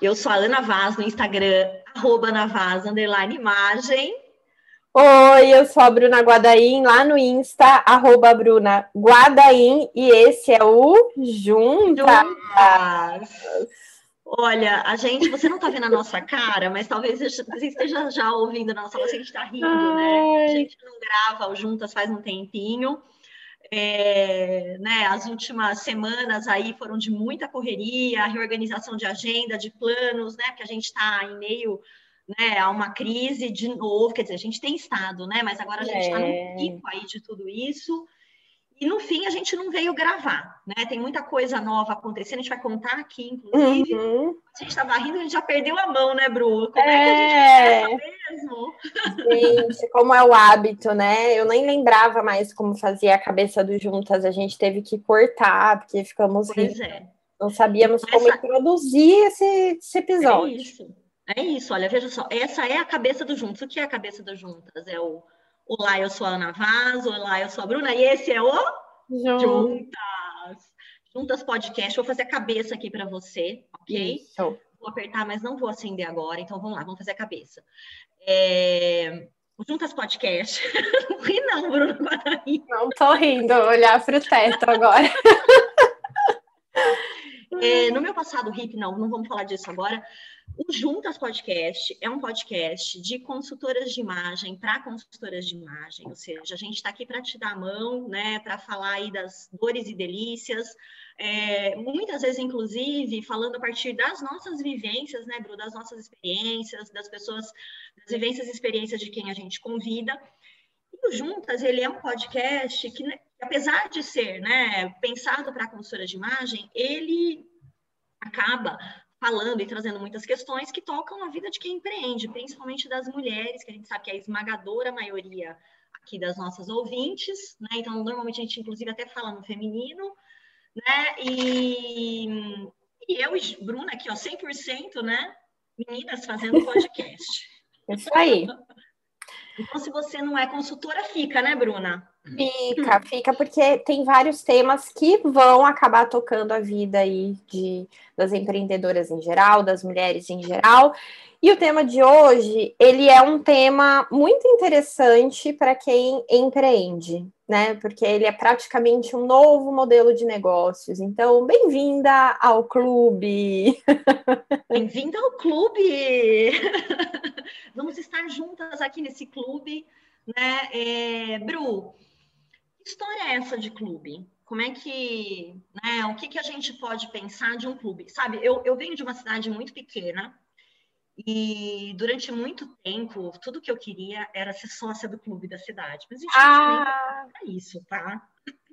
eu sou a Ana Vaz no Instagram, arroba Ana Vaz, underline imagem. Oi, eu sou a Bruna Guadaim, lá no Insta, arroba Bruna Guadaim, e esse é o Juntas. Juntas. Olha, a gente, você não está vendo a nossa cara, mas talvez você esteja já ouvindo a nossa voz, a gente está rindo, né? A gente não grava o Juntas faz um tempinho. É, né, as últimas semanas aí foram de muita correria, reorganização de agenda, de planos, né? Porque a gente está em meio né, a uma crise de novo, quer dizer, a gente tem estado, né? Mas agora a gente está é. no pico aí de tudo isso. E no fim a gente não veio gravar, né? Tem muita coisa nova acontecendo, a gente vai contar aqui, inclusive. Uhum. A gente estava rindo, a gente já perdeu a mão, né, Bru? Como é, é que a gente é. mesmo? Gente, como é o hábito, né? Eu nem lembrava mais como fazia a cabeça do Juntas, a gente teve que cortar, porque ficamos pois rindo. É. Não sabíamos Essa... como introduzir esse, esse episódio. É isso. É isso, olha, veja só, essa é a cabeça do Juntas. O que é a cabeça do Juntas? É o Olá, eu sou a Ana Vaz, olá, eu sou a Bruna, e esse é o Juntas. Juntas Podcast. Vou fazer a cabeça aqui para você, ok? Isso. Vou apertar, mas não vou acender agora, então vamos lá, vamos fazer a cabeça. É... Juntas Podcast. não ri, não, Bruno Não tô rindo, olhar para o teto agora. é, no meu passado hip, não, não vamos falar disso agora. O Juntas Podcast é um podcast de consultoras de imagem para consultoras de imagem, ou seja, a gente está aqui para te dar a mão, né, para falar aí das dores e delícias, é, muitas vezes, inclusive, falando a partir das nossas vivências, né, Bru, das nossas experiências, das pessoas, das vivências e experiências de quem a gente convida. E o Juntas, ele é um podcast que, né, apesar de ser, né, pensado para consultoras de imagem, ele acaba falando e trazendo muitas questões que tocam a vida de quem empreende, principalmente das mulheres, que a gente sabe que é a esmagadora maioria aqui das nossas ouvintes, né? Então, normalmente a gente, inclusive, até fala no feminino, né? E, e eu e Bruna aqui, ó, 100%, né? Meninas fazendo podcast. Isso aí. Então, se você não é consultora, fica, né, Bruna? Fica, fica, porque tem vários temas que vão acabar tocando a vida aí de, das empreendedoras em geral, das mulheres em geral. E o tema de hoje, ele é um tema muito interessante para quem empreende, né? Porque ele é praticamente um novo modelo de negócios. Então, bem-vinda ao clube! Bem-vinda ao clube! Vamos estar juntas aqui nesse clube, né? É, Bru, história é essa de clube? Como é que, né? O que, que a gente pode pensar de um clube? Sabe, eu, eu venho de uma cidade muito pequena, e durante muito tempo, tudo que eu queria era ser sócia do clube da cidade. Mas a gente ah. não isso, tá?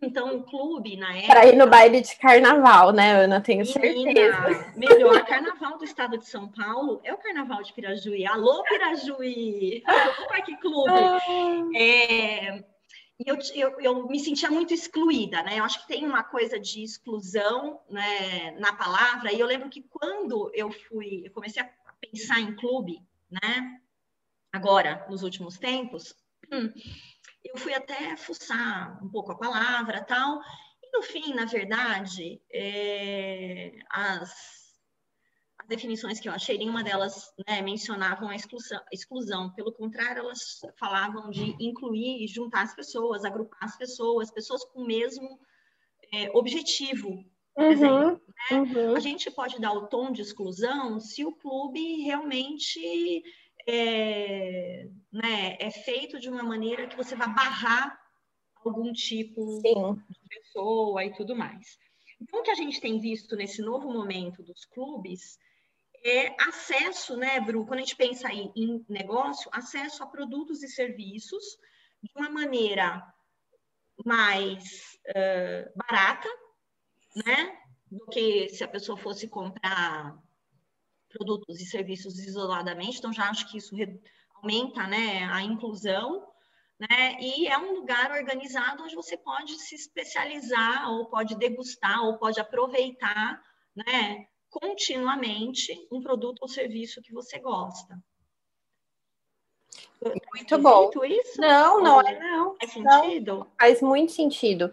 Então, o clube, na época. Para ir no baile de carnaval, né? Não tenho certeza. Melhor carnaval do estado de São Paulo é o carnaval de Pirajuí. Alô, Pirajuí! Alô, Parque Clube! É, e eu, eu, eu, me sentia muito excluída, né? Eu acho que tem uma coisa de exclusão né, na palavra. E eu lembro que quando eu fui, eu comecei a pensar em clube, né? Agora, nos últimos tempos, eu fui até fuçar um pouco a palavra tal. E no fim, na verdade, é, as, as, definições que eu achei, nenhuma delas né, mencionavam a exclusão, exclusão. Pelo contrário, elas falavam de incluir e juntar as pessoas, agrupar as pessoas, pessoas com o mesmo é, objetivo, Uhum, exemplo, né? uhum. A gente pode dar o tom de exclusão se o clube realmente é, né, é feito de uma maneira que você vai barrar algum tipo Sim. de pessoa e tudo mais. Então, o que a gente tem visto nesse novo momento dos clubes é acesso, né, Bru? Quando a gente pensa em, em negócio, acesso a produtos e serviços de uma maneira mais uh, barata, né? Do que se a pessoa fosse comprar produtos e serviços isoladamente. Então, já acho que isso aumenta né, a inclusão. Né? E é um lugar organizado onde você pode se especializar, ou pode degustar, ou pode aproveitar né, continuamente um produto ou serviço que você gosta. Muito bom. Isso? Não, não é não. Faz sentido? Não, faz muito sentido.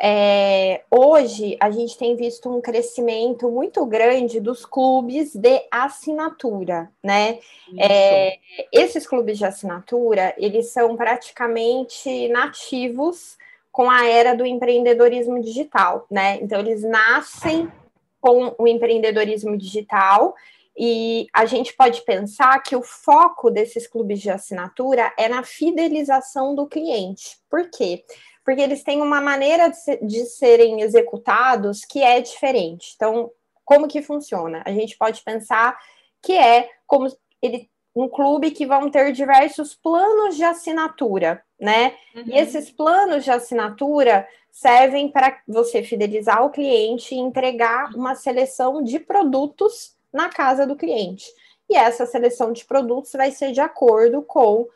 é, hoje a gente tem visto um crescimento muito grande dos clubes de assinatura, né? É, esses clubes de assinatura, eles são praticamente nativos com a era do empreendedorismo digital, né? Então, eles nascem com o empreendedorismo digital e a gente pode pensar que o foco desses clubes de assinatura é na fidelização do cliente. Por quê? Porque eles têm uma maneira de, ser, de serem executados que é diferente. Então, como que funciona? A gente pode pensar que é como ele um clube que vão ter diversos planos de assinatura, né? Uhum. E esses planos de assinatura servem para você fidelizar o cliente e entregar uma seleção de produtos na casa do cliente. E essa seleção de produtos vai ser de acordo com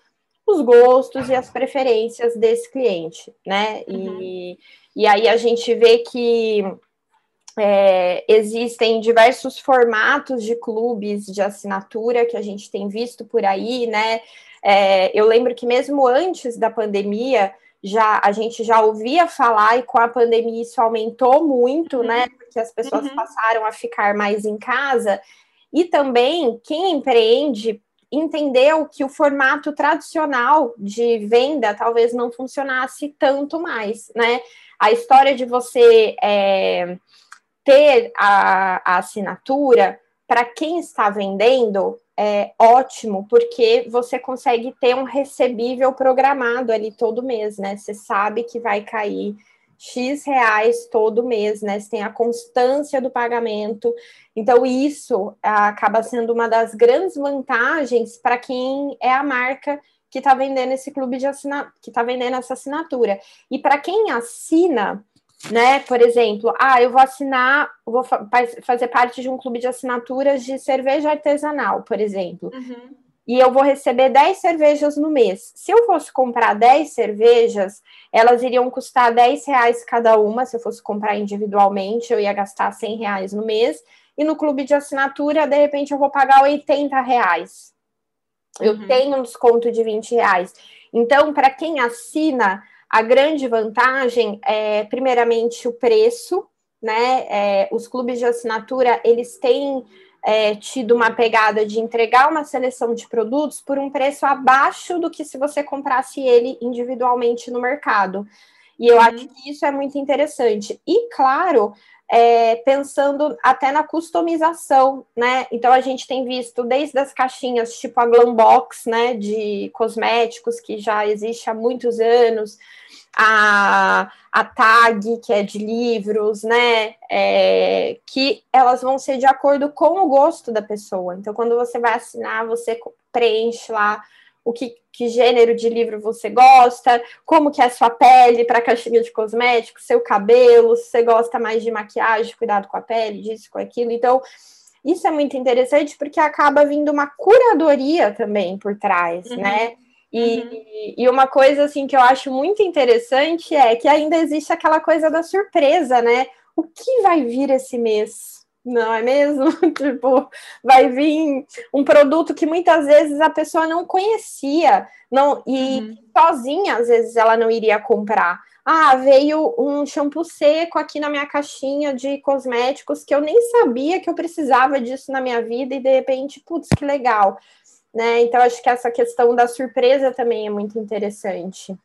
os gostos e as preferências desse cliente, né? Uhum. E, e aí a gente vê que é, existem diversos formatos de clubes de assinatura que a gente tem visto por aí, né? É, eu lembro que mesmo antes da pandemia, já a gente já ouvia falar e com a pandemia isso aumentou muito, uhum. né? Porque as pessoas uhum. passaram a ficar mais em casa. E também quem empreende entendeu que o formato tradicional de venda talvez não funcionasse tanto mais, né? A história de você é, ter a, a assinatura para quem está vendendo é ótimo, porque você consegue ter um recebível programado ali todo mês, né? Você sabe que vai cair X reais todo mês, né? Você tem a constância do pagamento. Então, isso acaba sendo uma das grandes vantagens para quem é a marca que está vendendo esse clube de assinatura, que está vendendo essa assinatura. E para quem assina, né? Por exemplo, ah, eu vou assinar, vou fa fazer parte de um clube de assinaturas de cerveja artesanal, por exemplo. Uhum. E eu vou receber 10 cervejas no mês. Se eu fosse comprar 10 cervejas, elas iriam custar 10 reais cada uma. Se eu fosse comprar individualmente, eu ia gastar 100 reais no mês. E no clube de assinatura, de repente, eu vou pagar 80 reais. Eu uhum. tenho um desconto de 20 reais. Então, para quem assina, a grande vantagem é, primeiramente, o preço, né? É, os clubes de assinatura, eles têm é, tido uma pegada de entregar uma seleção de produtos por um preço abaixo do que se você comprasse ele individualmente no mercado. E eu uhum. acho que isso é muito interessante. E, claro, é, pensando até na customização, né? Então a gente tem visto desde as caixinhas tipo a Glambox, né, de cosméticos que já existe há muitos anos, a, a tag, que é de livros, né? É, que elas vão ser de acordo com o gosto da pessoa. Então, quando você vai assinar, você preenche lá o que, que gênero de livro você gosta, como que é a sua pele para a caixinha de cosméticos, seu cabelo, se você gosta mais de maquiagem, cuidado com a pele, disso, com aquilo. Então, isso é muito interessante porque acaba vindo uma curadoria também por trás, uhum. né? E, uhum. e uma coisa assim que eu acho muito interessante é que ainda existe aquela coisa da surpresa, né? O que vai vir esse mês? Não é mesmo? tipo, vai vir um produto que muitas vezes a pessoa não conhecia, não e uhum. sozinha às vezes ela não iria comprar. Ah, veio um shampoo seco aqui na minha caixinha de cosméticos que eu nem sabia que eu precisava disso na minha vida e de repente, putz, que legal né? Então, acho que essa questão da surpresa também é muito interessante.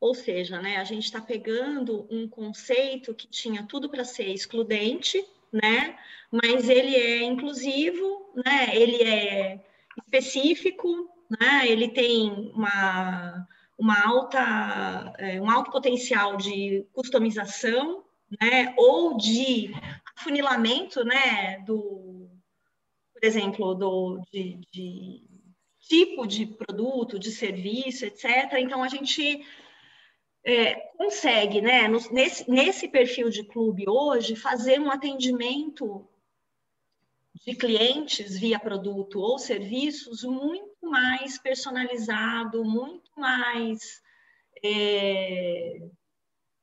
Ou seja, né, a gente está pegando um conceito que tinha tudo para ser excludente, né? Mas ele é inclusivo, né? Ele é específico, né? Ele tem uma, uma alta, é, um alto potencial de customização, né? Ou de afunilamento, né? Do, por exemplo, do, de, de tipo de produto, de serviço, etc. Então, a gente é, consegue, né, no, nesse, nesse perfil de clube hoje, fazer um atendimento de clientes via produto ou serviços muito mais personalizado, muito mais. É,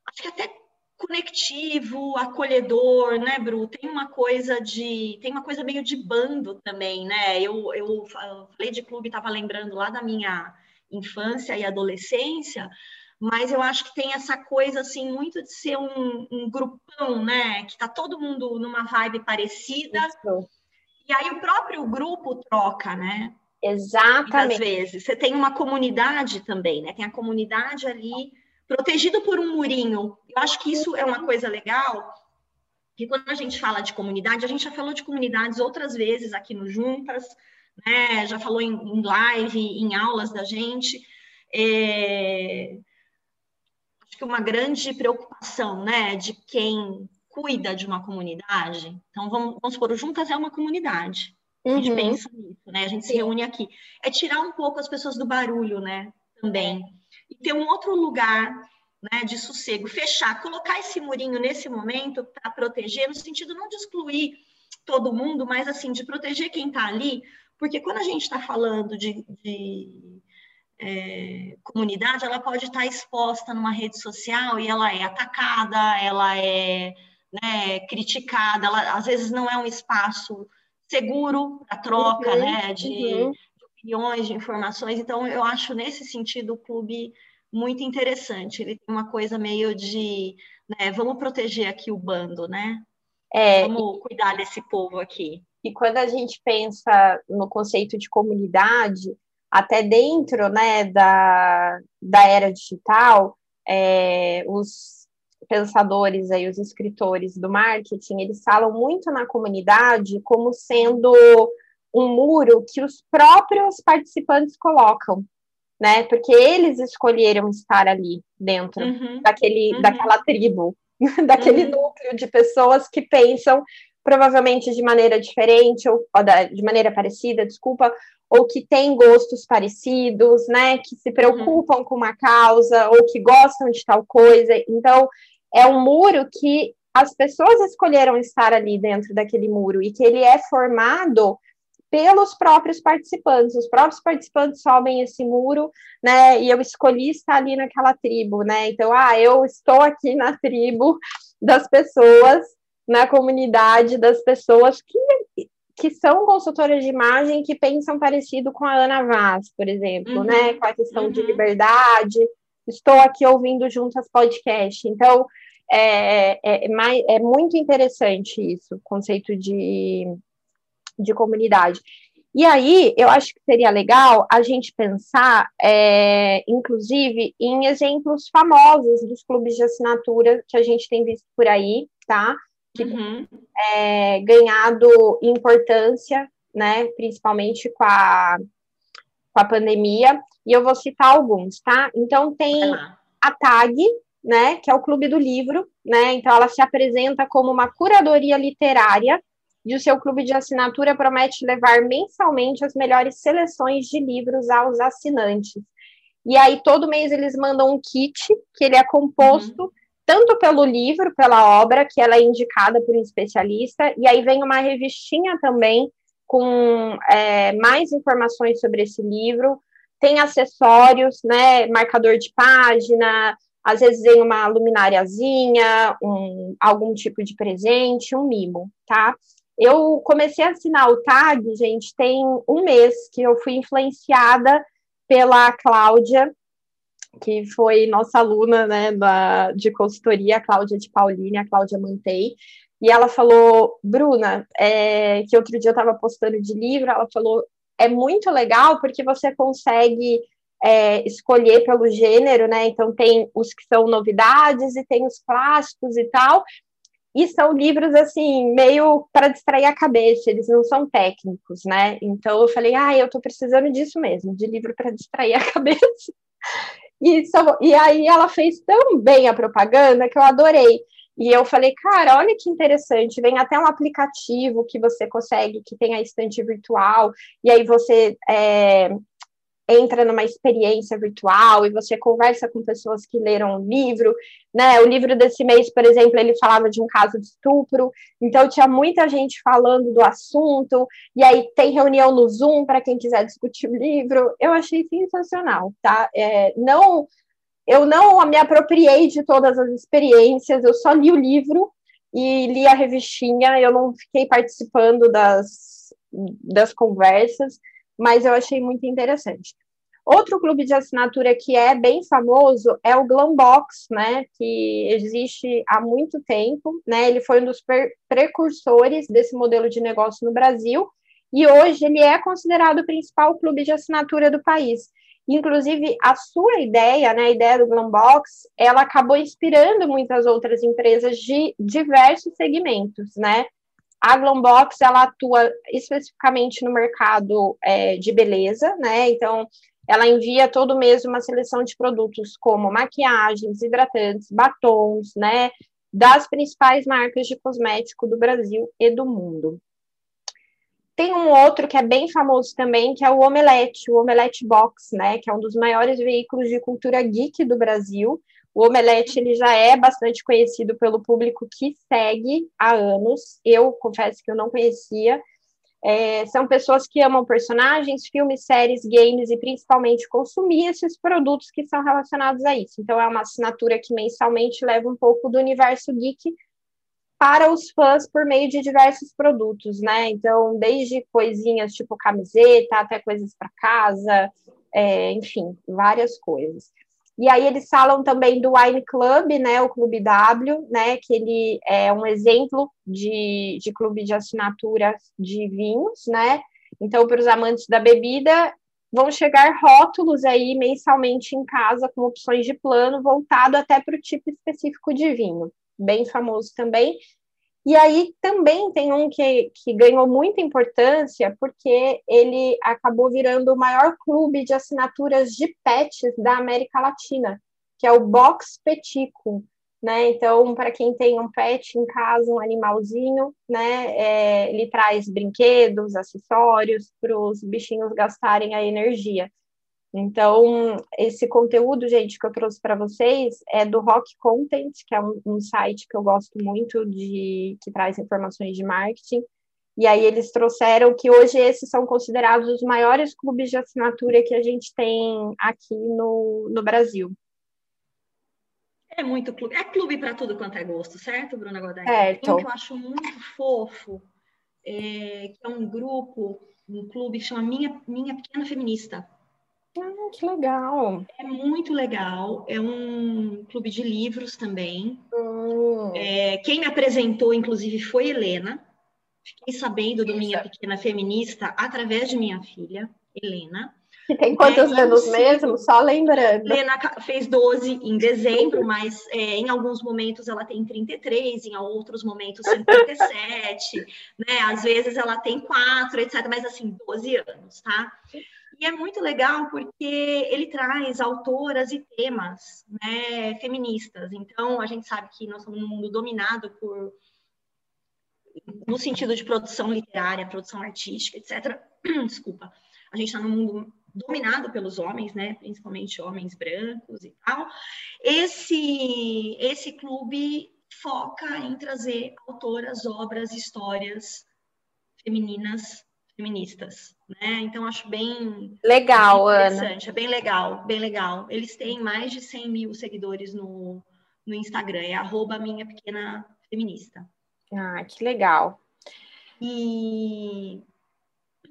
acho que até conectivo, acolhedor, né, Bru? Tem uma coisa de, tem uma coisa meio de bando também, né? Eu, eu falei de clube, estava lembrando lá da minha infância e adolescência, mas eu acho que tem essa coisa assim muito de ser um, um grupão, né? Que tá todo mundo numa vibe parecida. Isso. E aí o próprio grupo troca, né? Exatamente. Às vezes você tem uma comunidade também, né? Tem a comunidade ali protegido por um murinho. Eu acho que isso é uma coisa legal. Que quando a gente fala de comunidade, a gente já falou de comunidades outras vezes aqui no Juntas, né? Já falou em, em live, em aulas da gente. É que uma grande preocupação, né, de quem cuida de uma comunidade. Então, vamos, vamos supor, o Juntas é uma comunidade. A gente uhum. pensa nisso, né? A gente se reúne aqui. É tirar um pouco as pessoas do barulho, né? Também. E ter um outro lugar né, de sossego, fechar, colocar esse murinho nesse momento para proteger, no sentido não de excluir todo mundo, mas assim, de proteger quem está ali, porque quando a gente está falando de, de é, comunidade, ela pode estar exposta numa rede social e ela é atacada, ela é né, criticada, ela às vezes não é um espaço seguro para troca uhum, né, de, uhum. de, opiniões, de informações. Então, eu acho nesse sentido o clube muito interessante. Ele tem uma coisa meio de né, vamos proteger aqui o bando, né? É, vamos cuidar desse povo aqui. E quando a gente pensa no conceito de comunidade, até dentro né, da, da era digital, é, os pensadores, aí, os escritores do marketing, eles falam muito na comunidade como sendo um muro que os próprios participantes colocam, né? Porque eles escolheram estar ali dentro uhum, daquele, uhum. daquela tribo, daquele uhum. núcleo de pessoas que pensam provavelmente de maneira diferente ou, ou da, de maneira parecida, desculpa, ou que têm gostos parecidos, né, que se preocupam uhum. com uma causa ou que gostam de tal coisa. Então, é um muro que as pessoas escolheram estar ali dentro daquele muro e que ele é formado pelos próprios participantes. Os próprios participantes sobem esse muro, né? E eu escolhi estar ali naquela tribo, né? Então, ah, eu estou aqui na tribo das pessoas, na comunidade das pessoas que que são consultoras de imagem que pensam parecido com a Ana Vaz, por exemplo, uhum, né? Com a questão uhum. de liberdade. Estou aqui ouvindo juntas podcast. Então, é, é, é, é muito interessante isso, o conceito de, de comunidade. E aí, eu acho que seria legal a gente pensar, é, inclusive, em exemplos famosos dos clubes de assinatura que a gente tem visto por aí, tá? Que uhum. é, ganhado importância, né, principalmente com a, com a pandemia, e eu vou citar alguns, tá? Então tem a TAG, né, que é o Clube do Livro, né, então ela se apresenta como uma curadoria literária e o seu clube de assinatura promete levar mensalmente as melhores seleções de livros aos assinantes. E aí, todo mês eles mandam um kit, que ele é composto uhum tanto pelo livro, pela obra, que ela é indicada por um especialista, e aí vem uma revistinha também com é, mais informações sobre esse livro, tem acessórios, né, marcador de página, às vezes vem uma lumináriazinha, um, algum tipo de presente, um mimo, tá? Eu comecei a assinar o TAG, gente, tem um mês que eu fui influenciada pela Cláudia, que foi nossa aluna né, da, de consultoria, a Cláudia de Pauline, a Cláudia Mantei, e ela falou, Bruna, é, que outro dia eu estava postando de livro, ela falou, é muito legal porque você consegue é, escolher pelo gênero, né? Então tem os que são novidades e tem os clássicos e tal. E são livros assim, meio para distrair a cabeça, eles não são técnicos, né? Então eu falei, ah, eu estou precisando disso mesmo, de livro para distrair a cabeça. E, só, e aí ela fez tão bem a propaganda que eu adorei. E eu falei, cara, olha que interessante, vem até um aplicativo que você consegue, que tem a estante virtual, e aí você é, entra numa experiência virtual e você conversa com pessoas que leram o livro, né? O livro desse mês, por exemplo, ele falava de um caso de estupro, então tinha muita gente falando do assunto, e aí tem reunião no Zoom para quem quiser discutir o livro. Eu achei sensacional, tá? É, não, eu não me apropriei de todas as experiências, eu só li o livro e li a revistinha, eu não fiquei participando das, das conversas, mas eu achei muito interessante. Outro clube de assinatura que é bem famoso é o Glambox, né, que existe há muito tempo, né, ele foi um dos precursores desse modelo de negócio no Brasil, e hoje ele é considerado o principal clube de assinatura do país. Inclusive, a sua ideia, né, a ideia do Glambox, ela acabou inspirando muitas outras empresas de diversos segmentos, né, a Glambox, ela atua especificamente no mercado é, de beleza, né, então ela envia todo mês uma seleção de produtos como maquiagens, hidratantes, batons, né, das principais marcas de cosmético do Brasil e do mundo. Tem um outro que é bem famoso também, que é o Omelete, o Omelete Box, né, que é um dos maiores veículos de cultura geek do Brasil. O Omelete ele já é bastante conhecido pelo público que segue há anos. Eu confesso que eu não conhecia, é, são pessoas que amam personagens, filmes, séries, games e principalmente consumir esses produtos que são relacionados a isso. Então, é uma assinatura que mensalmente leva um pouco do universo geek para os fãs por meio de diversos produtos, né? Então, desde coisinhas tipo camiseta até coisas para casa, é, enfim, várias coisas. E aí eles falam também do Wine Club, né, o Clube W, né, que ele é um exemplo de, de clube de assinatura de vinhos, né? Então, para os amantes da bebida, vão chegar rótulos aí mensalmente em casa com opções de plano voltado até para o tipo específico de vinho, bem famoso também. E aí também tem um que, que ganhou muita importância, porque ele acabou virando o maior clube de assinaturas de pets da América Latina, que é o Box Petico. Né? Então, para quem tem um pet em casa, um animalzinho, né? É, ele traz brinquedos, acessórios para os bichinhos gastarem a energia. Então, esse conteúdo, gente, que eu trouxe para vocês é do Rock Content, que é um, um, site que eu gosto muito de que traz informações de marketing. E aí eles trouxeram que hoje esses são considerados os maiores clubes de assinatura que a gente tem aqui no, no Brasil. É muito clube. É clube para tudo quanto é gosto, certo, Bruna Godain? Certo. Um que eu acho muito fofo, é, que é um grupo, um clube que chama Minha, Minha Pequena Feminista. Ah, que legal. É muito legal. É um clube de livros também. Hum. É, quem me apresentou, inclusive, foi Helena. Fiquei sabendo do Minha Pequena Feminista através de minha filha, Helena. Que tem quantos é, anos mesmo? Só lembrando. Helena fez 12 em dezembro, mas é, em alguns momentos ela tem 33, em outros momentos 57, né? Às vezes ela tem 4, etc. Mas assim, 12 anos, tá? E é muito legal porque ele traz autoras e temas né, feministas. Então, a gente sabe que nós estamos num mundo dominado por. no sentido de produção literária, produção artística, etc. Desculpa. A gente está num mundo dominado pelos homens, né, principalmente homens brancos e tal. Esse, esse clube foca em trazer autoras, obras, histórias femininas feministas, né? Então acho bem legal, Ana. É bem legal, bem legal. Eles têm mais de 100 mil seguidores no, no Instagram, é arroba minha pequena feminista. Ah, que legal. E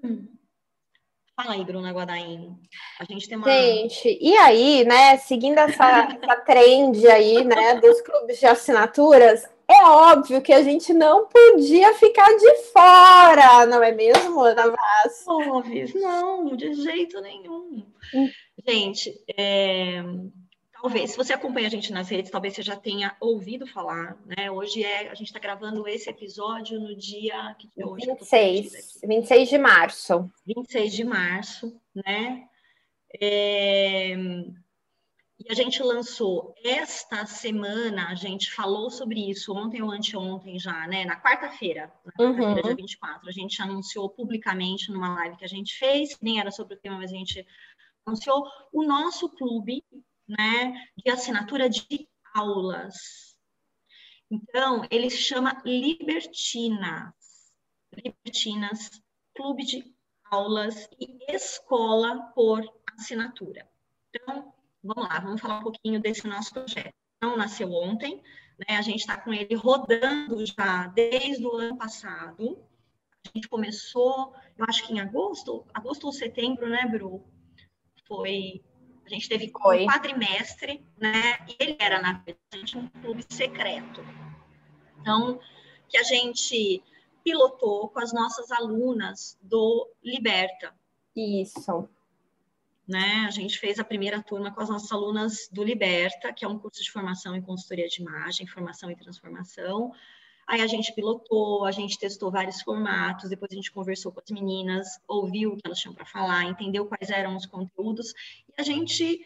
Fala aí, Bruna Guadain. A gente tem uma. Gente, e aí, né, seguindo essa, essa trend aí, né, dos clubes de assinaturas, é óbvio que a gente não podia ficar de fora, não é mesmo, Ana Vaz? Não, de jeito nenhum. Hum. Gente, é, talvez, se você acompanha a gente nas redes, talvez você já tenha ouvido falar, né? Hoje é, a gente está gravando esse episódio no dia que hoje 26, 26 de março. 26 de março, né? É, e a gente lançou esta semana, a gente falou sobre isso ontem ou anteontem já, né? Na quarta-feira, na quarta-feira, uhum. dia 24, a gente anunciou publicamente numa live que a gente fez, nem era sobre o tema, mas a gente anunciou o nosso clube, né, de assinatura de aulas. Então, ele se chama Libertinas. Libertinas, clube de aulas e escola por assinatura. Então, Vamos lá, vamos falar um pouquinho desse nosso projeto. Não nasceu ontem, né? A gente está com ele rodando já desde o ano passado. A gente começou, eu acho que em agosto, agosto ou setembro, né, Bru? foi a gente teve foi. um quadrimestre, né? E ele era na verdade um clube secreto. Então, que a gente pilotou com as nossas alunas do Liberta. Isso. Né? A gente fez a primeira turma com as nossas alunas do Liberta, que é um curso de formação em consultoria de imagem, formação e transformação. Aí a gente pilotou, a gente testou vários formatos, depois a gente conversou com as meninas, ouviu o que elas tinham para falar, entendeu quais eram os conteúdos, e a gente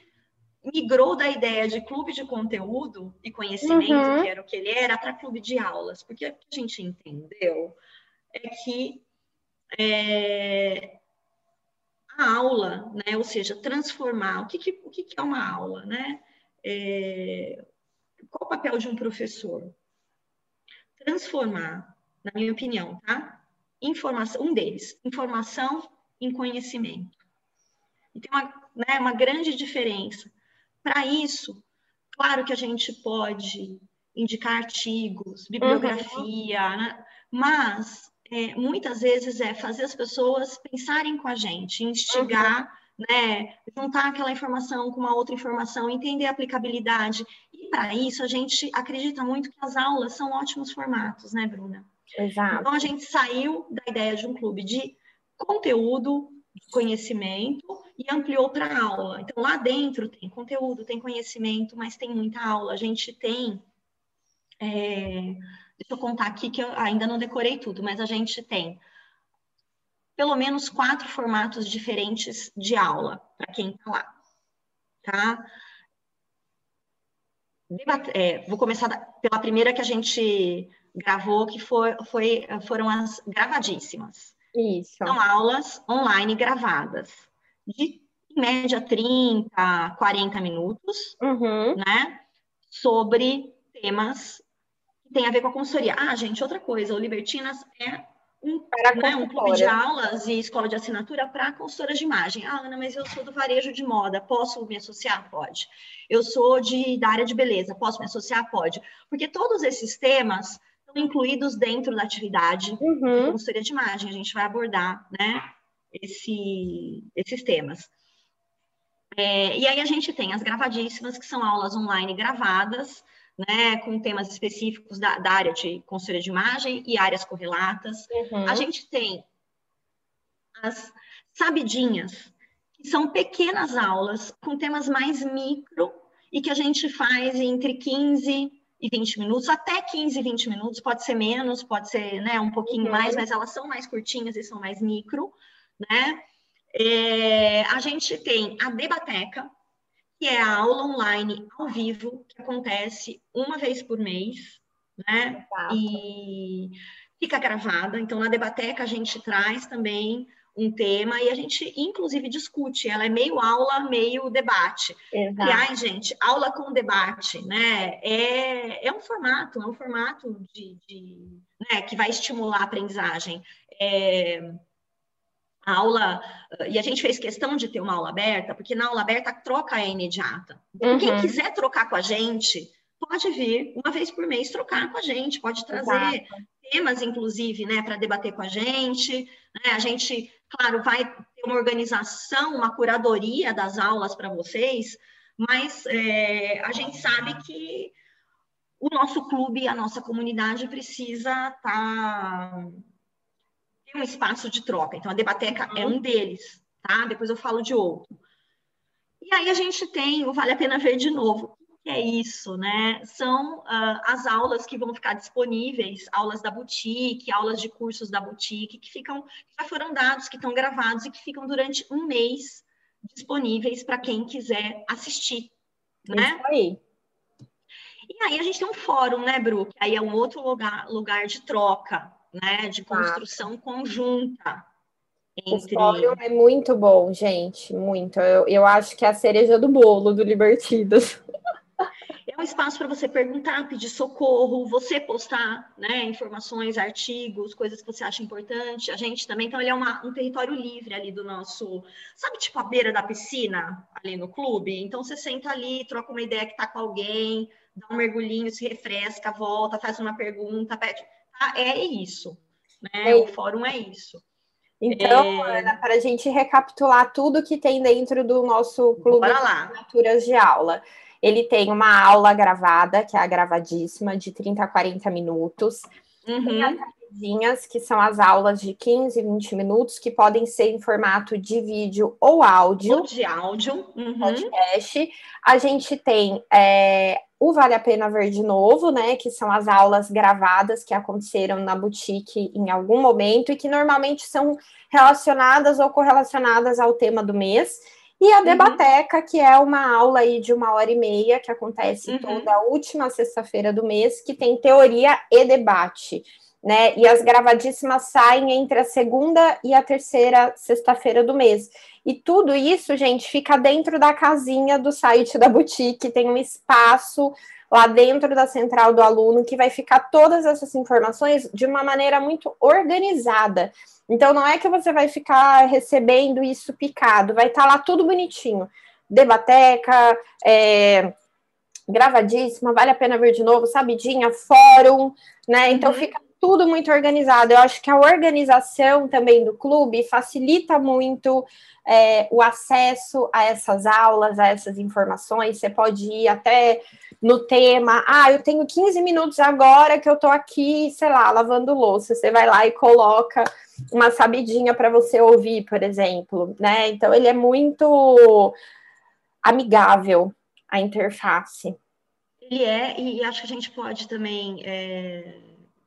migrou da ideia de clube de conteúdo e conhecimento, uhum. que era o que ele era, para clube de aulas, porque o que a gente entendeu é que é, a aula, né, ou seja, transformar, o que, que o que, que, é uma aula, né? É, qual o papel de um professor? Transformar, na minha opinião, tá? Informação, um deles, informação em conhecimento. E tem uma, né, uma grande diferença. Para isso, claro que a gente pode indicar artigos, bibliografia, uhum. né? mas é, muitas vezes é fazer as pessoas pensarem com a gente, instigar, uhum. né, juntar aquela informação com uma outra informação, entender a aplicabilidade. E para isso a gente acredita muito que as aulas são ótimos formatos, né, Bruna? Exato. Então a gente saiu da ideia de um clube de conteúdo, de conhecimento e ampliou para aula. Então lá dentro tem conteúdo, tem conhecimento, mas tem muita aula. A gente tem é, Deixa eu contar aqui que eu ainda não decorei tudo, mas a gente tem pelo menos quatro formatos diferentes de aula para quem está lá, tá? É, vou começar pela primeira que a gente gravou, que foi, foi, foram as gravadíssimas. Isso. São aulas online gravadas, de em média 30, 40 minutos, uhum. né? Sobre temas tem a ver com a consultoria. Ah, gente, outra coisa, o Libertinas é um, né, um clube de aulas e escola de assinatura para consultoras de imagem. Ah, Ana, mas eu sou do varejo de moda, posso me associar? Pode. Eu sou de, da área de beleza, posso me associar? Pode. Porque todos esses temas estão incluídos dentro da atividade uhum. de consultoria de imagem. A gente vai abordar né, esse, esses temas. É, e aí a gente tem as gravadíssimas, que são aulas online gravadas, né, com temas específicos da, da, área de consultoria de imagem e áreas correlatas. Uhum. A gente tem as sabidinhas, que são pequenas aulas com temas mais micro e que a gente faz entre 15 e 20 minutos, até 15 e 20 minutos, pode ser menos, pode ser né, um pouquinho uhum. mais, mas elas são mais curtinhas e são mais micro, né? É, a gente tem a Debateca, que é a aula online ao vivo, que acontece uma vez por mês, né? Exato. E fica gravada. Então, na Debateca, a gente traz também um tema e a gente, inclusive, discute. Ela é meio aula, meio debate. Exato. Aliás, gente, aula com debate, né? É, é um formato, é um formato de, de né, que vai estimular a aprendizagem. É, a aula, e a gente fez questão de ter uma aula aberta, porque na aula aberta a troca é imediata. Então, uhum. quem quiser trocar com a gente, pode vir uma vez por mês trocar com a gente, pode trazer Exato. temas, inclusive, né, para debater com a gente. Né? A gente, claro, vai ter uma organização, uma curadoria das aulas para vocês, mas é, a gente sabe que o nosso clube, a nossa comunidade precisa estar. Tá um espaço de troca. Então, a Debateca é um deles, tá? Depois eu falo de outro. E aí a gente tem o Vale a Pena Ver de novo. O que é isso, né? São uh, as aulas que vão ficar disponíveis, aulas da boutique, aulas de cursos da boutique, que ficam, já foram dados, que estão gravados e que ficam durante um mês disponíveis para quem quiser assistir, né? Isso aí. E aí a gente tem um fórum, né, Bru? Que aí é um outro lugar, lugar de troca, né, de construção conjunta. Entre... O fórum é muito bom, gente, muito. Eu, eu acho que é a cereja do bolo do Libertidas. É um espaço para você perguntar, pedir socorro, você postar né, informações, artigos, coisas que você acha importante. A gente também, então, ele é uma, um território livre ali do nosso, sabe, tipo a beira da piscina, ali no clube? Então, você senta ali, troca uma ideia que está com alguém, dá um mergulhinho, se refresca, volta, faz uma pergunta, pede. Tá? É isso. Né? É. O fórum é isso. Então, é... Ana, para a gente recapitular tudo que tem dentro do nosso clube de assinaturas de aula. Ele tem uma aula gravada, que é a gravadíssima, de 30 a 40 minutos. Uhum. Tem as rapidinhas, que são as aulas de 15, 20 minutos, que podem ser em formato de vídeo ou áudio. Ou de áudio. Uhum. Podcast. A gente tem é, o Vale a Pena Ver de Novo, né? Que são as aulas gravadas que aconteceram na boutique em algum momento e que normalmente são relacionadas ou correlacionadas ao tema do mês. E a uhum. Debateca, que é uma aula aí de uma hora e meia, que acontece uhum. toda última sexta-feira do mês, que tem teoria e debate. Né? E as gravadíssimas saem entre a segunda e a terceira sexta-feira do mês. E tudo isso, gente, fica dentro da casinha do site da boutique, tem um espaço lá dentro da central do aluno que vai ficar todas essas informações de uma maneira muito organizada. Então não é que você vai ficar recebendo isso picado, vai estar tá lá tudo bonitinho. Debateca, é, gravadíssima, vale a pena ver de novo, sabidinha, fórum, né? Então uhum. fica tudo muito organizado. Eu acho que a organização também do clube facilita muito é, o acesso a essas aulas, a essas informações. Você pode ir até no tema. Ah, eu tenho 15 minutos agora que eu tô aqui, sei lá, lavando louça. Você vai lá e coloca uma sabidinha para você ouvir, por exemplo, né? Então ele é muito amigável a interface. Ele é, e acho que a gente pode também é,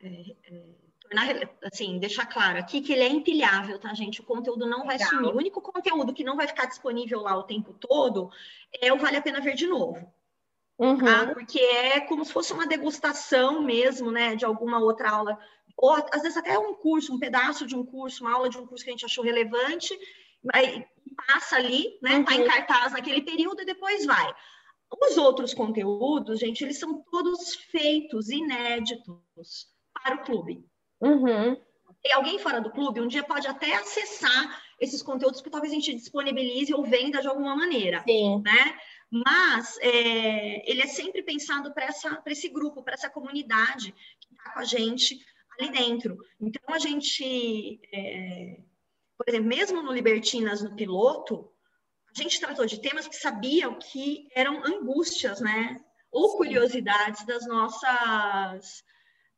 é, é, tornar, assim, deixar claro aqui que ele é empilhável, tá, gente? O conteúdo não vai Legal. sumir. O único conteúdo que não vai ficar disponível lá o tempo todo é o Vale a Pena Ver de Novo. Uhum. Tá? Porque é como se fosse uma degustação mesmo, né, de alguma outra aula. Ou às vezes até um curso, um pedaço de um curso, uma aula de um curso que a gente achou relevante, vai, passa ali, né, uhum. tá em uhum. cartaz naquele período e depois vai. Os outros conteúdos, gente, eles são todos feitos, inéditos para o clube. Uhum. E alguém fora do clube um dia pode até acessar esses conteúdos que talvez a gente disponibilize ou venda de alguma maneira, Sim. né? Mas é, ele é sempre pensado para esse grupo, para essa comunidade que está com a gente ali dentro. Então a gente, é, por exemplo, mesmo no Libertinas, no piloto, a gente tratou de temas que sabiam que eram angústias, né? Ou curiosidades das nossas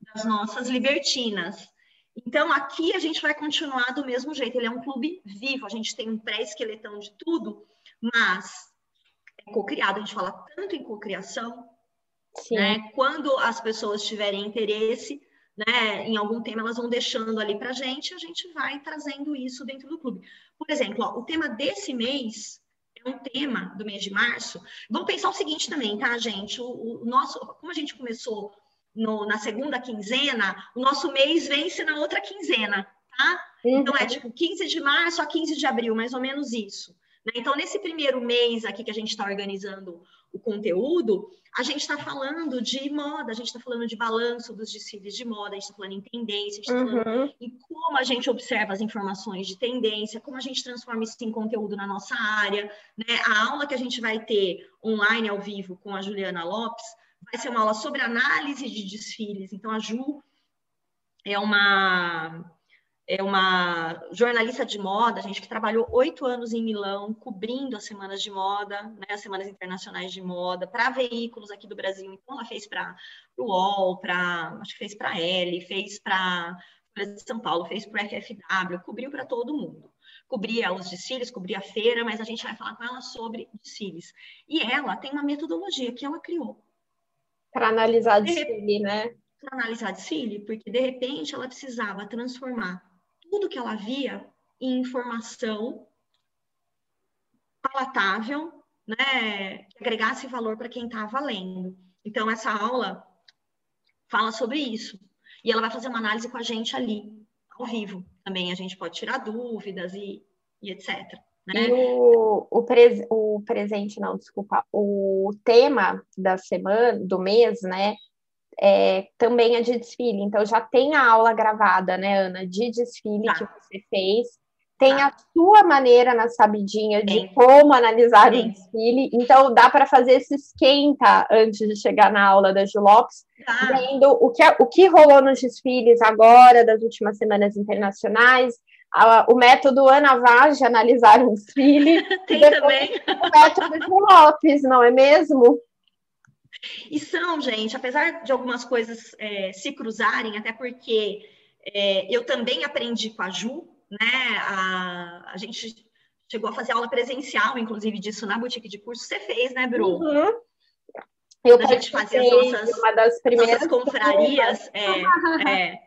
das nossas libertinas. Então, aqui a gente vai continuar do mesmo jeito. Ele é um clube vivo, a gente tem um pré-esqueletão de tudo, mas é co-criado. A gente fala tanto em cocriação, né? Quando as pessoas tiverem interesse, né, em algum tema, elas vão deixando ali para a gente, a gente vai trazendo isso dentro do clube. Por exemplo, ó, o tema desse mês é um tema do mês de março. Vamos pensar o seguinte também, tá, gente? O, o nosso, como a gente começou no, na segunda quinzena, o nosso mês vence na outra quinzena, tá? Uhum. Então é tipo 15 de março a 15 de abril, mais ou menos isso. Né? Então, nesse primeiro mês aqui que a gente está organizando o conteúdo, a gente está falando de moda, a gente está falando de balanço dos desfiles de moda, a gente está falando em tendência, a gente está uhum. falando em como a gente observa as informações de tendência, como a gente transforma isso em conteúdo na nossa área. Né? A aula que a gente vai ter online ao vivo com a Juliana Lopes vai ser uma aula sobre análise de desfiles. Então, a Ju é uma, é uma jornalista de moda, gente que trabalhou oito anos em Milão, cobrindo as semanas de moda, né, as semanas internacionais de moda, para veículos aqui do Brasil. Então, ela fez para o UOL, pra, acho que fez para a L, fez para São Paulo, fez para o FFW, cobriu para todo mundo cobria os desfiles, cobria a feira, mas a gente vai falar com ela sobre desfiles. E ela tem uma metodologia que ela criou. Para analisar desfile, né? Para analisar desfile, porque de repente ela precisava transformar tudo que ela via em informação palatável, né, que agregasse valor para quem estava lendo. Então, essa aula fala sobre isso. E ela vai fazer uma análise com a gente ali, ao vivo. Também a gente pode tirar dúvidas e, e etc. Né? E o, o, pres, o presente, não, desculpa, o tema da semana, do mês, né? É, também é de desfile. Então já tem a aula gravada, né, Ana, de desfile tá. que você fez. Tem tá. a sua maneira na sabidinha de tem. como analisar tem. o desfile. Então dá para fazer esse esquenta antes de chegar na aula da Ju Lopes, tá. vendo o que, o que rolou nos desfiles agora, das últimas semanas internacionais, a, o método Ana Vaz de analisar um desfile. Tem também. O método de Lopes, não é mesmo? E são, gente, apesar de algumas coisas é, se cruzarem, até porque é, eu também aprendi com a Ju, né? A, a gente chegou a fazer aula presencial, inclusive, disso na boutique de curso. Você fez, né, Bru? Uhum. Eu a gente fazia as nossas, uma das primeiras confrarias, é, é,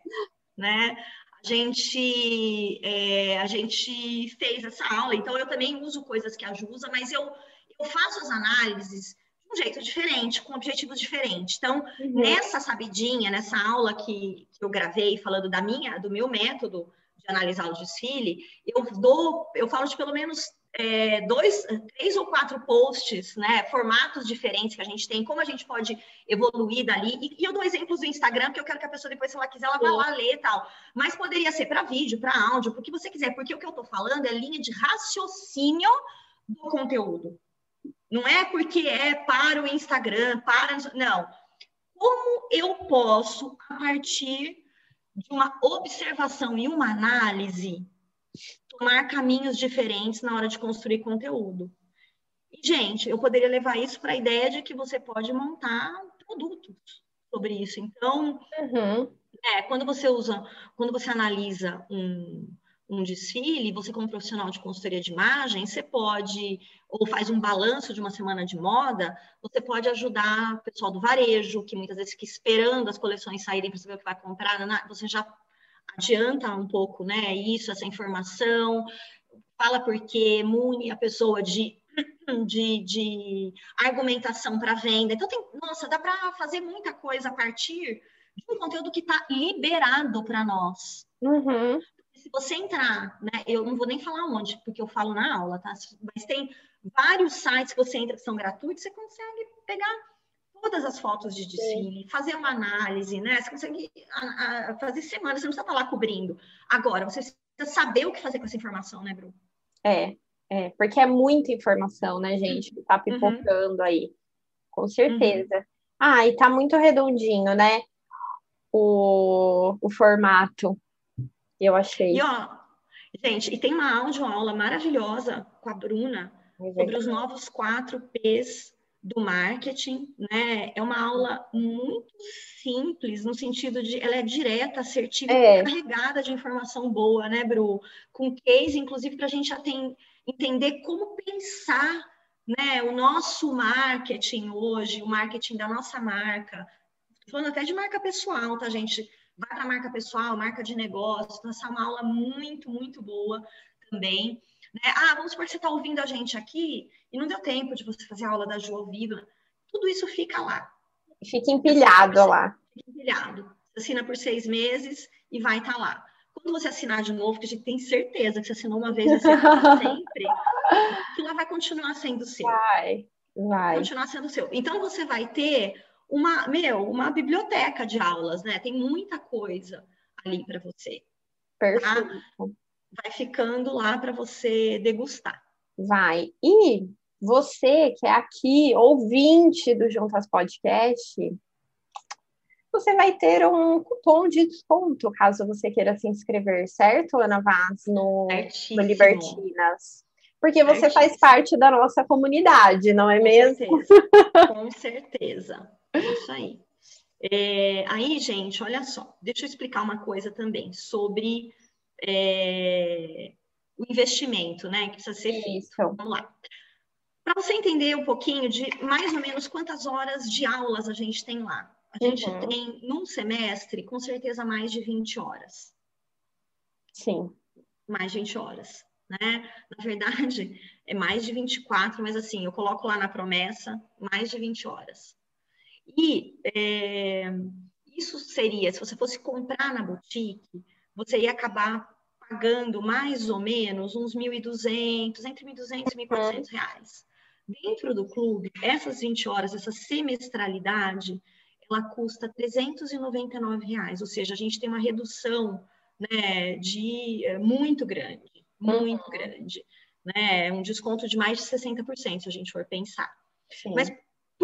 né? A gente, é, a gente fez essa aula, então eu também uso coisas que a Ju usa, mas eu, eu faço as análises de um jeito diferente, com objetivos diferentes. Então, uhum. nessa sabidinha, nessa aula que, que eu gravei falando da minha, do meu método, de analisar o desfile, eu dou, eu falo de pelo menos é, dois, três ou quatro posts, né, formatos diferentes que a gente tem, como a gente pode evoluir dali. E, e eu dou exemplos do Instagram, que eu quero que a pessoa depois, se ela quiser, ela vá lá ler e tal. Mas poderia ser para vídeo, para áudio, porque você quiser, porque o que eu estou falando é linha de raciocínio do conteúdo. Não é porque é para o Instagram, para. Não. Como eu posso, a partir de uma observação e uma análise, tomar caminhos diferentes na hora de construir conteúdo. E, gente, eu poderia levar isso para a ideia de que você pode montar produtos sobre isso. Então, uhum. é, quando você usa, quando você analisa um, um desfile, você como profissional de consultoria de imagem, você pode, ou faz um balanço de uma semana de moda, você pode ajudar o pessoal do varejo, que muitas vezes fica esperando as coleções saírem para saber o que vai comprar, você já adianta um pouco, né, isso, essa informação, fala porque mune a pessoa de, de, de argumentação para venda. Então, tem, nossa, dá para fazer muita coisa a partir de um conteúdo que está liberado para nós. Uhum se você entrar, né, eu não vou nem falar onde, porque eu falo na aula, tá? Mas tem vários sites que você entra que são gratuitos, você consegue pegar todas as fotos de desfile, Sim. fazer uma análise, né? Você consegue a, a, fazer semanas, você não precisa estar lá cobrindo. Agora, você precisa saber o que fazer com essa informação, né, Bru? É, é, porque é muita informação, né, gente, que tá uhum. pipocando uhum. aí. Com certeza. Uhum. Ah, e tá muito redondinho, né? O, o formato. Eu achei. E ó, gente, e tem uma aula maravilhosa com a Bruna sobre os novos quatro P's do marketing, né? É uma aula muito simples, no sentido de ela é direta, assertiva, é. carregada de informação boa, né, Bru? Com case, inclusive, para a gente entender como pensar né, o nosso marketing hoje, o marketing da nossa marca. Estou falando até de marca pessoal, tá, gente? vai para marca pessoal, marca de negócio. Então, essa é uma aula muito, muito boa também. Né? Ah, vamos supor que você está ouvindo a gente aqui e não deu tempo de você fazer a aula da Ju ao vivo. Tudo isso fica lá. Fica empilhado lá. Fica empilhado. Você assina por seis meses e vai estar tá lá. Quando você assinar de novo, que a gente tem certeza que você assinou uma vez, você assina sempre, aquilo vai continuar sendo seu. Vai, vai. Vai continuar sendo seu. Então, você vai ter uma, meu, uma biblioteca de aulas, né? Tem muita coisa ali para você. Perfeito. Tá? Vai ficando lá para você degustar. Vai. E você que é aqui ouvinte do Juntas Podcast, você vai ter um cupom de desconto caso você queira se inscrever, certo, Ana Vaz, no, no Libertinas? Porque você faz parte da nossa comunidade, não é Com mesmo? Certeza. Com certeza. Isso aí. É, aí, gente, olha só, deixa eu explicar uma coisa também sobre é, o investimento, né? Que precisa ser feito. Vamos lá. Para você entender um pouquinho de mais ou menos quantas horas de aulas a gente tem lá. A gente uhum. tem, num semestre, com certeza mais de 20 horas. Sim. Mais de 20 horas, né? Na verdade, é mais de 24, mas assim, eu coloco lá na promessa, mais de 20 horas. E é, isso seria, se você fosse comprar na boutique, você ia acabar pagando mais ou menos uns 1.200, entre 1.200 e 1.400 reais. Dentro do clube, essas 20 horas, essa semestralidade, ela custa 399 reais, ou seja, a gente tem uma redução né, de é, muito grande, muito uhum. grande, né, um desconto de mais de 60%, se a gente for pensar. Sim. Mas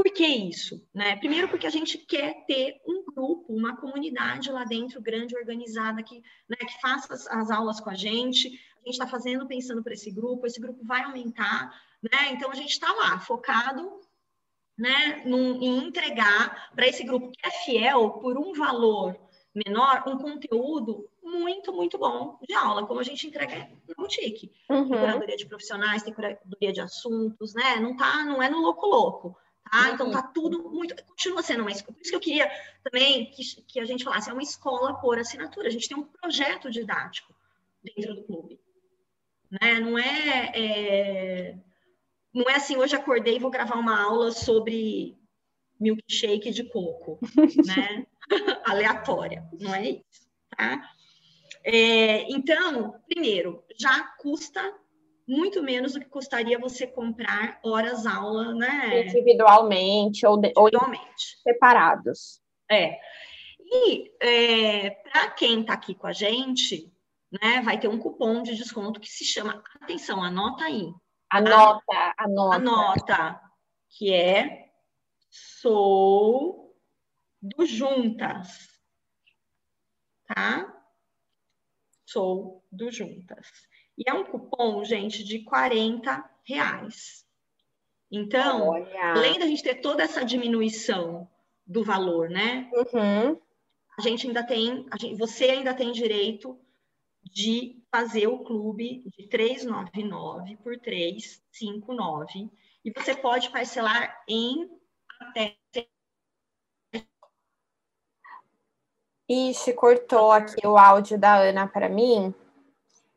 Por que isso? Né? Primeiro, porque a gente quer ter um grupo, uma comunidade lá dentro, grande, organizada, que, né, que faça as, as aulas com a gente. A gente está fazendo pensando para esse grupo, esse grupo vai aumentar, né? Então a gente está lá, focado né, num, em entregar para esse grupo que é fiel por um valor menor, um conteúdo muito, muito bom de aula, como a gente entrega na boutique. Uhum. Tem curadoria de profissionais, tem curadoria de assuntos, né? Não tá, não é no louco louco. Tá? Uhum. Então tá tudo muito. Continua sendo uma escola. Por isso que eu queria também que, que a gente falasse, é uma escola por assinatura. A gente tem um projeto didático dentro do clube. Né? Não é, é, não é assim, hoje acordei e vou gravar uma aula sobre milkshake de coco, né? Aleatória, não é isso, tá? É, então, primeiro, já custa muito menos do que custaria você comprar horas aula, né? Individualmente ou, de, Individualmente. ou separados. É. E é, para quem está aqui com a gente, né, vai ter um cupom de desconto que se chama, atenção, anota aí. Anota, anota. Anota, que é sou do Juntas, tá? Sou do Juntas. E é um cupom, gente, de 40 reais. Então, Olha. além da gente ter toda essa diminuição do valor, né? Uhum. A gente ainda tem, gente, você ainda tem direito de fazer o clube de 399 por 359 e você pode parcelar em até Ixi, cortou aqui o áudio da Ana para mim.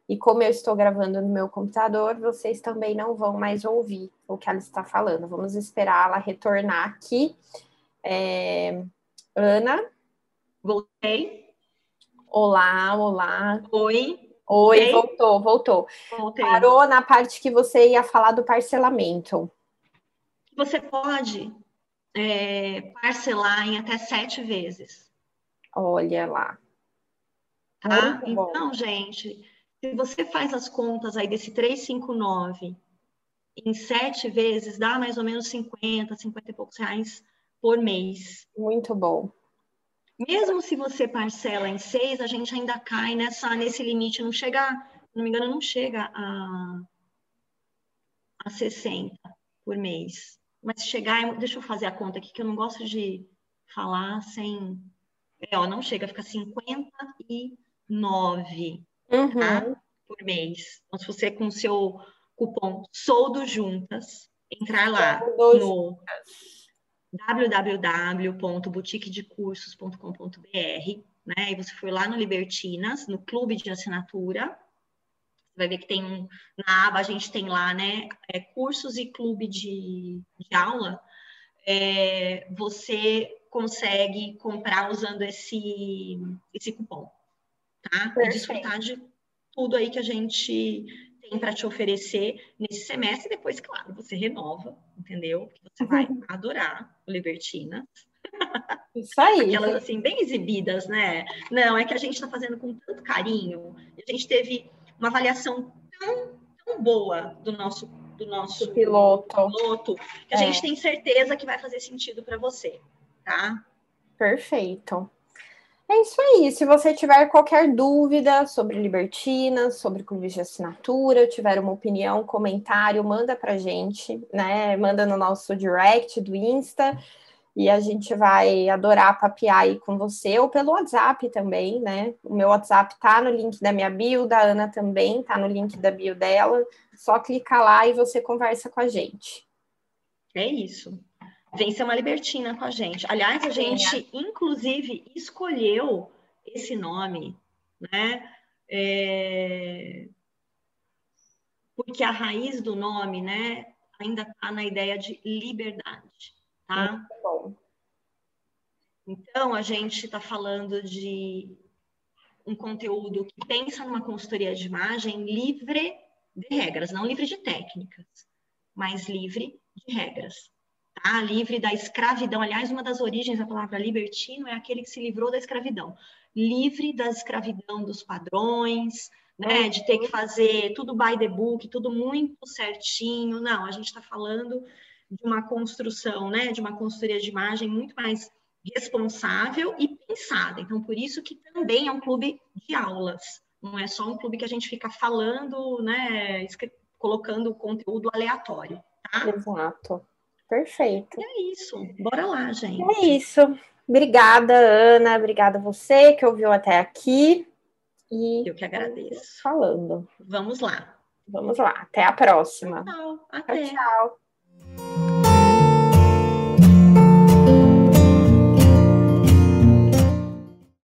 E como eu estou gravando no meu computador, vocês também não vão mais ouvir o que ela está falando. Vamos esperar ela retornar aqui. É... Ana? Voltei. Olá, olá. Oi. Oi, voltou, voltou. Voltei. Parou na parte que você ia falar do parcelamento. Você pode é, parcelar em até sete vezes. Olha lá. Tá? Então, gente, se você faz as contas aí desse 359 em sete vezes, dá mais ou menos 50, 50 e poucos reais por mês. Muito bom. Mesmo se você parcela em seis, a gente ainda cai nessa, nesse limite, não chega, se não me engano, não chega a, a 60 por mês. Mas chegar, deixa eu fazer a conta aqui, que eu não gosto de falar sem. É, ó, não chega, fica 59 uhum. tá? por mês. Então, se você com o seu cupom Soldo Juntas, entrar lá no www.boutiquedecursos.com.br, né? E você foi lá no Libertinas, no clube de assinatura. Você vai ver que tem um, na aba a gente tem lá, né? É, cursos e clube de, de aula. É, você consegue comprar usando esse, esse cupom, tá? Perfeito. E desfrutar de tudo aí que a gente tem para te oferecer nesse semestre. E depois, claro, você renova, entendeu? Você vai uhum. adorar o Libertina. Isso aí. Aquelas assim, bem exibidas, né? Não, é que a gente está fazendo com tanto carinho. A gente teve uma avaliação tão, tão boa do nosso do nosso piloto. piloto que a é. gente tem certeza que vai fazer sentido para você, tá? Perfeito. É isso aí. Se você tiver qualquer dúvida sobre libertinas, sobre clubes de assinatura, tiver uma opinião, comentário, manda pra gente, né? Manda no nosso direct do Insta e a gente vai adorar papear aí com você, ou pelo WhatsApp também, né? O meu WhatsApp tá no link da minha bio, da Ana também, tá no link da bio dela. Só clicar lá e você conversa com a gente. É isso. Vem ser uma libertina com a gente. Aliás, a gente, inclusive, escolheu esse nome, né? É... Porque a raiz do nome, né, ainda está na ideia de liberdade, tá? Muito bom. Então, a gente está falando de um conteúdo que pensa numa consultoria de imagem livre de regras, não livre de técnicas, mas livre de regras tá? livre da escravidão. Aliás, uma das origens da palavra libertino é aquele que se livrou da escravidão. Livre da escravidão dos padrões, né? De ter que fazer tudo by the book, tudo muito certinho. Não, a gente está falando de uma construção, né, de uma consultoria de imagem muito mais responsável e pensada. Então, por isso que também é um clube de aulas, não é só um clube que a gente fica falando, né, colocando conteúdo aleatório, tá? Exato. Perfeito. E é isso. Bora lá, gente. É isso. Obrigada, Ana. Obrigada a você que ouviu até aqui. E eu que agradeço. Falando. Vamos lá. Vamos lá. Até a próxima. Tchau. Até. Tchau. tchau.